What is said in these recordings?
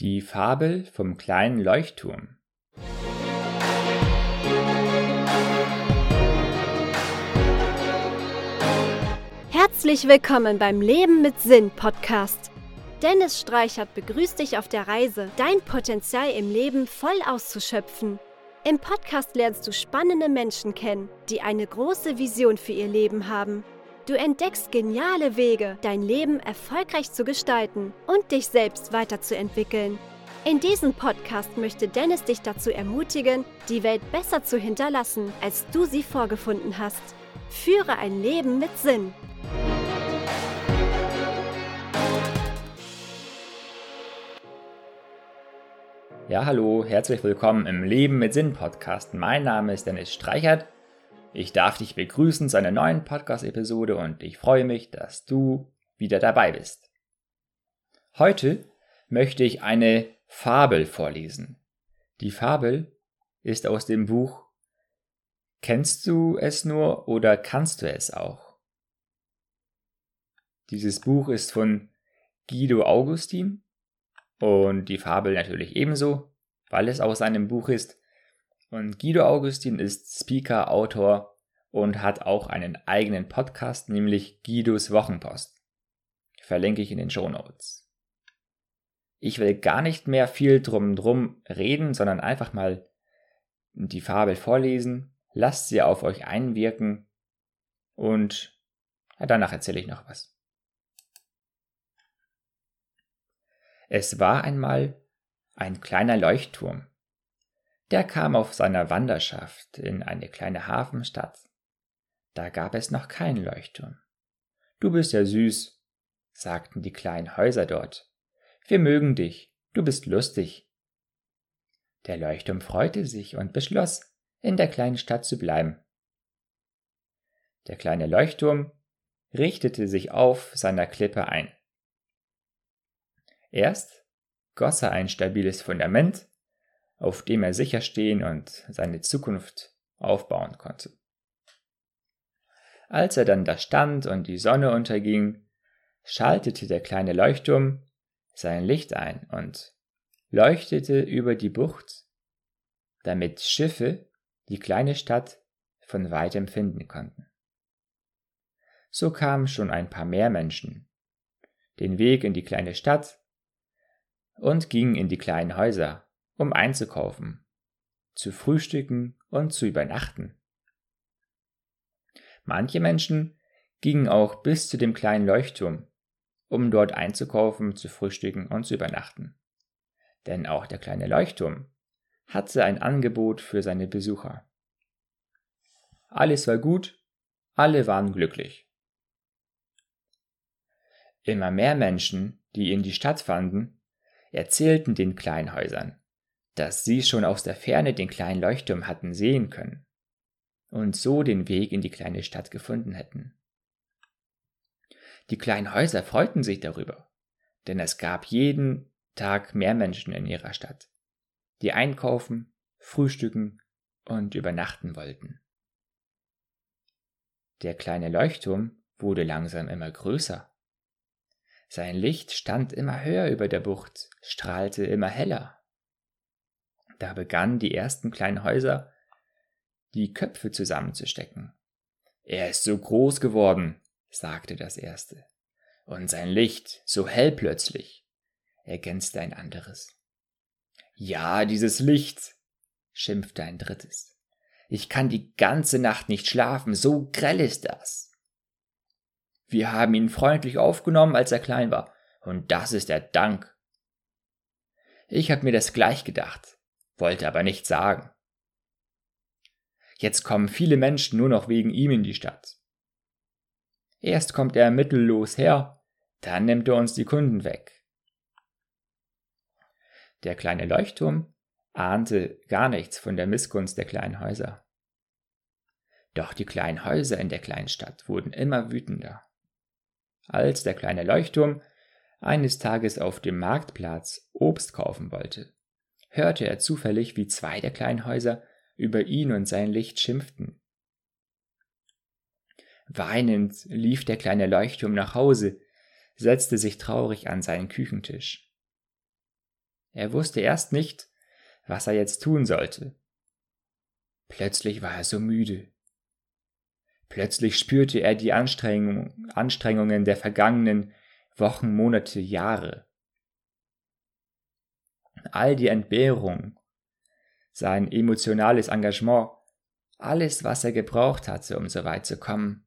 Die Fabel vom kleinen Leuchtturm. Herzlich willkommen beim Leben mit Sinn Podcast. Dennis Streichert begrüßt dich auf der Reise, dein Potenzial im Leben voll auszuschöpfen. Im Podcast lernst du spannende Menschen kennen, die eine große Vision für ihr Leben haben. Du entdeckst geniale Wege, dein Leben erfolgreich zu gestalten und dich selbst weiterzuentwickeln. In diesem Podcast möchte Dennis dich dazu ermutigen, die Welt besser zu hinterlassen, als du sie vorgefunden hast. Führe ein Leben mit Sinn. Ja, hallo, herzlich willkommen im Leben mit Sinn Podcast. Mein Name ist Dennis Streichert. Ich darf dich begrüßen zu einer neuen Podcast-Episode und ich freue mich, dass du wieder dabei bist. Heute möchte ich eine Fabel vorlesen. Die Fabel ist aus dem Buch Kennst du es nur oder kannst du es auch? Dieses Buch ist von Guido Augustin und die Fabel natürlich ebenso, weil es aus einem Buch ist. Und Guido Augustin ist Speaker, Autor und hat auch einen eigenen Podcast, nämlich Guidos Wochenpost. Verlinke ich in den Show Notes. Ich will gar nicht mehr viel drum drum reden, sondern einfach mal die Fabel vorlesen. Lasst sie auf euch einwirken und danach erzähle ich noch was. Es war einmal ein kleiner Leuchtturm. Der kam auf seiner Wanderschaft in eine kleine Hafenstadt. Da gab es noch keinen Leuchtturm. Du bist ja süß, sagten die kleinen Häuser dort. Wir mögen dich, du bist lustig. Der Leuchtturm freute sich und beschloss, in der kleinen Stadt zu bleiben. Der kleine Leuchtturm richtete sich auf seiner Klippe ein. Erst goss er ein stabiles Fundament, auf dem er sicher stehen und seine Zukunft aufbauen konnte. Als er dann da stand und die Sonne unterging, schaltete der kleine Leuchtturm sein Licht ein und leuchtete über die Bucht, damit Schiffe die kleine Stadt von weitem finden konnten. So kamen schon ein paar mehr Menschen den Weg in die kleine Stadt und ging in die kleinen Häuser, um einzukaufen, zu frühstücken und zu übernachten. Manche Menschen gingen auch bis zu dem kleinen Leuchtturm, um dort einzukaufen, zu frühstücken und zu übernachten. Denn auch der kleine Leuchtturm hatte ein Angebot für seine Besucher. Alles war gut, alle waren glücklich. Immer mehr Menschen, die in die Stadt fanden, erzählten den Kleinhäusern, dass sie schon aus der Ferne den kleinen Leuchtturm hatten sehen können und so den Weg in die kleine Stadt gefunden hätten. Die kleinen Häuser freuten sich darüber, denn es gab jeden Tag mehr Menschen in ihrer Stadt, die einkaufen, frühstücken und übernachten wollten. Der kleine Leuchtturm wurde langsam immer größer sein Licht stand immer höher über der Bucht, strahlte immer heller. Da begannen die ersten kleinen Häuser die Köpfe zusammenzustecken. Er ist so groß geworden, sagte das erste. Und sein Licht so hell plötzlich, ergänzte ein anderes. Ja, dieses Licht, schimpfte ein drittes. Ich kann die ganze Nacht nicht schlafen, so grell ist das. Wir haben ihn freundlich aufgenommen, als er klein war. Und das ist der Dank. Ich habe mir das gleich gedacht, wollte aber nichts sagen. Jetzt kommen viele Menschen nur noch wegen ihm in die Stadt. Erst kommt er mittellos her, dann nimmt er uns die Kunden weg. Der kleine Leuchtturm ahnte gar nichts von der Missgunst der kleinen Häuser. Doch die kleinen Häuser in der kleinen Stadt wurden immer wütender als der kleine Leuchtturm eines Tages auf dem Marktplatz Obst kaufen wollte, hörte er zufällig, wie zwei der kleinen Häuser über ihn und sein Licht schimpften. Weinend lief der kleine Leuchtturm nach Hause, setzte sich traurig an seinen Küchentisch. Er wusste erst nicht, was er jetzt tun sollte. Plötzlich war er so müde. Plötzlich spürte er die Anstrengung, Anstrengungen der vergangenen Wochen, Monate, Jahre. All die Entbehrung, sein emotionales Engagement, alles, was er gebraucht hatte, um so weit zu kommen,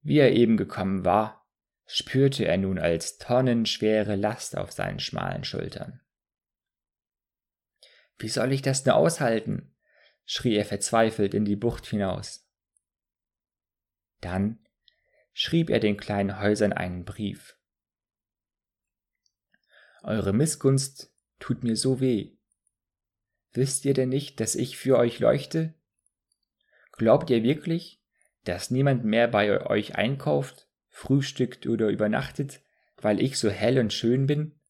wie er eben gekommen war, spürte er nun als tonnenschwere Last auf seinen schmalen Schultern. Wie soll ich das nur aushalten? schrie er verzweifelt in die Bucht hinaus. Dann schrieb er den kleinen Häusern einen Brief. Eure Missgunst tut mir so weh. Wisst ihr denn nicht, dass ich für euch leuchte? Glaubt ihr wirklich, dass niemand mehr bei euch einkauft, frühstückt oder übernachtet, weil ich so hell und schön bin?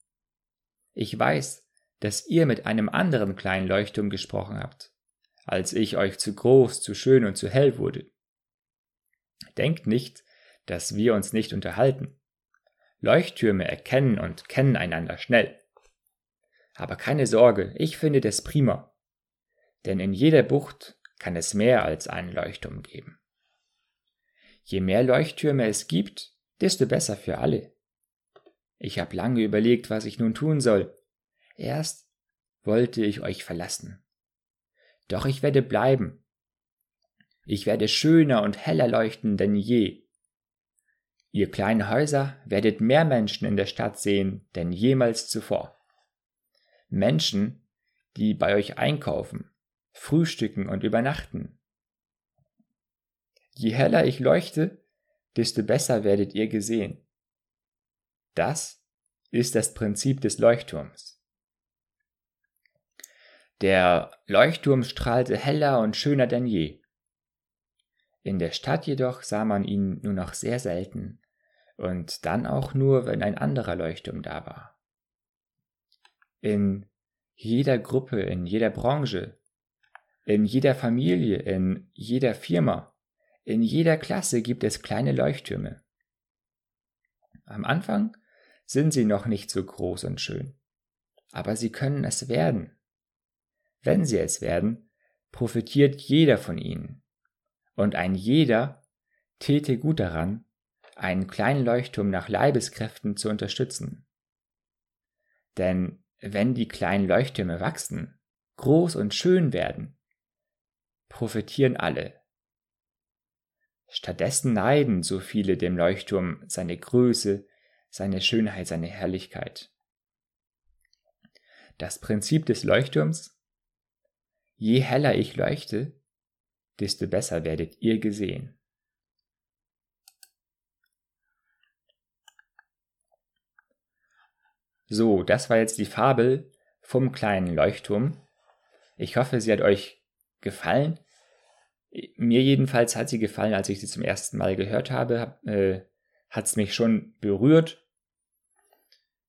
Ich weiß, dass ihr mit einem anderen kleinen Leuchtturm gesprochen habt, als ich euch zu groß, zu schön und zu hell wurde. Denkt nicht, dass wir uns nicht unterhalten. Leuchttürme erkennen und kennen einander schnell. Aber keine Sorge, ich finde das prima. Denn in jeder Bucht kann es mehr als einen Leuchtturm geben. Je mehr Leuchttürme es gibt, desto besser für alle. Ich habe lange überlegt, was ich nun tun soll. Erst wollte ich euch verlassen. Doch ich werde bleiben. Ich werde schöner und heller leuchten denn je. Ihr kleinen Häuser werdet mehr Menschen in der Stadt sehen denn jemals zuvor. Menschen, die bei euch einkaufen, frühstücken und übernachten. Je heller ich leuchte, desto besser werdet ihr gesehen. Das ist das Prinzip des Leuchtturms. Der Leuchtturm strahlte heller und schöner denn je. In der Stadt jedoch sah man ihn nur noch sehr selten und dann auch nur, wenn ein anderer Leuchtturm da war. In jeder Gruppe, in jeder Branche, in jeder Familie, in jeder Firma, in jeder Klasse gibt es kleine Leuchttürme. Am Anfang sind sie noch nicht so groß und schön, aber sie können es werden. Wenn sie es werden, profitiert jeder von ihnen. Und ein jeder täte gut daran, einen kleinen Leuchtturm nach Leibeskräften zu unterstützen. Denn wenn die kleinen Leuchttürme wachsen, groß und schön werden, profitieren alle. Stattdessen neiden so viele dem Leuchtturm seine Größe, seine Schönheit, seine Herrlichkeit. Das Prinzip des Leuchtturms Je heller ich leuchte, desto besser werdet ihr gesehen. So, das war jetzt die Fabel vom kleinen Leuchtturm. Ich hoffe, sie hat euch gefallen. Mir jedenfalls hat sie gefallen, als ich sie zum ersten Mal gehört habe, äh, hat es mich schon berührt.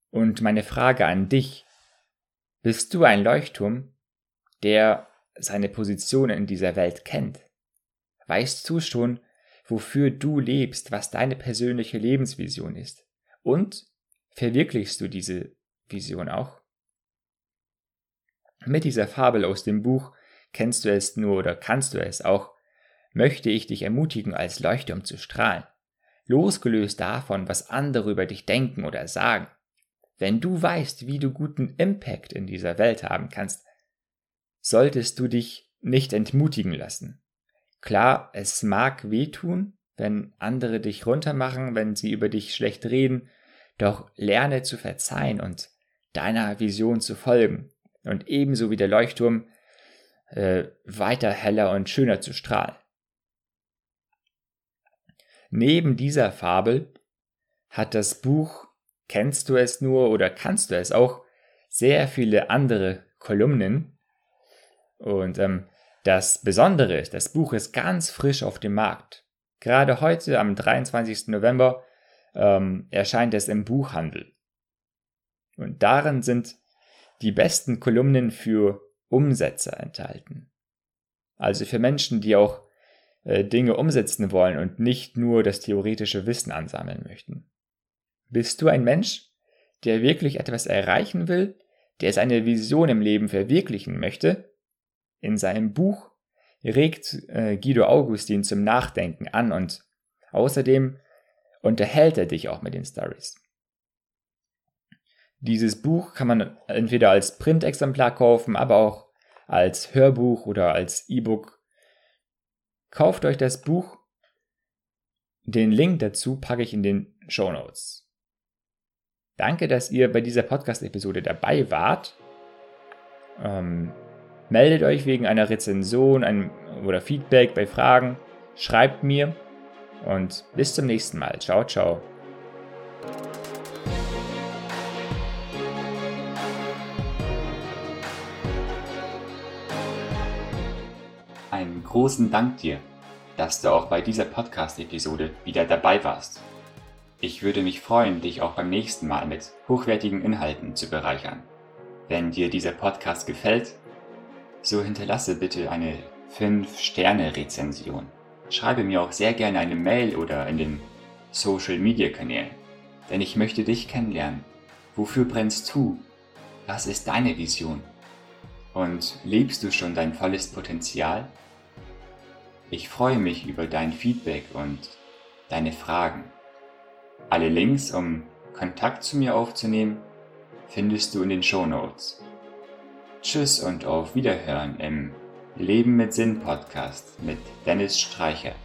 Und meine Frage an dich, bist du ein Leuchtturm, der seine Position in dieser Welt kennt? Weißt du schon, wofür du lebst, was deine persönliche Lebensvision ist? Und verwirklichst du diese Vision auch? Mit dieser Fabel aus dem Buch Kennst du es nur oder kannst du es auch, möchte ich dich ermutigen, als Leuchtturm zu strahlen, losgelöst davon, was andere über dich denken oder sagen. Wenn du weißt, wie du guten Impact in dieser Welt haben kannst, solltest du dich nicht entmutigen lassen. Klar, es mag wehtun, wenn andere dich runtermachen, wenn sie über dich schlecht reden, doch lerne zu verzeihen und deiner Vision zu folgen und ebenso wie der Leuchtturm äh, weiter heller und schöner zu strahlen. Neben dieser Fabel hat das Buch Kennst du es nur oder kannst du es auch sehr viele andere Kolumnen, und ähm, das Besondere ist, das Buch ist ganz frisch auf dem Markt. Gerade heute, am 23. November, ähm, erscheint es im Buchhandel. Und darin sind die besten Kolumnen für Umsetzer enthalten. Also für Menschen, die auch äh, Dinge umsetzen wollen und nicht nur das theoretische Wissen ansammeln möchten. Bist du ein Mensch, der wirklich etwas erreichen will, der seine Vision im Leben verwirklichen möchte. In seinem Buch regt äh, Guido Augustin zum Nachdenken an und außerdem unterhält er dich auch mit den Stories. Dieses Buch kann man entweder als Printexemplar kaufen, aber auch als Hörbuch oder als E-Book. Kauft euch das Buch. Den Link dazu packe ich in den Show Notes. Danke, dass ihr bei dieser Podcast-Episode dabei wart. Ähm, meldet euch wegen einer Rezension einem, oder Feedback bei Fragen. Schreibt mir und bis zum nächsten Mal. Ciao, ciao. Einen großen Dank dir, dass du auch bei dieser Podcast-Episode wieder dabei warst. Ich würde mich freuen, dich auch beim nächsten Mal mit hochwertigen Inhalten zu bereichern. Wenn dir dieser Podcast gefällt, so hinterlasse bitte eine 5-Sterne-Rezension. Schreibe mir auch sehr gerne eine Mail oder in den Social-Media-Kanälen, denn ich möchte dich kennenlernen. Wofür brennst du? Was ist deine Vision? Und lebst du schon dein volles Potenzial? Ich freue mich über dein Feedback und deine Fragen. Alle Links, um Kontakt zu mir aufzunehmen, findest du in den Show Notes. Tschüss und auf Wiederhören im Leben mit Sinn Podcast mit Dennis Streichert.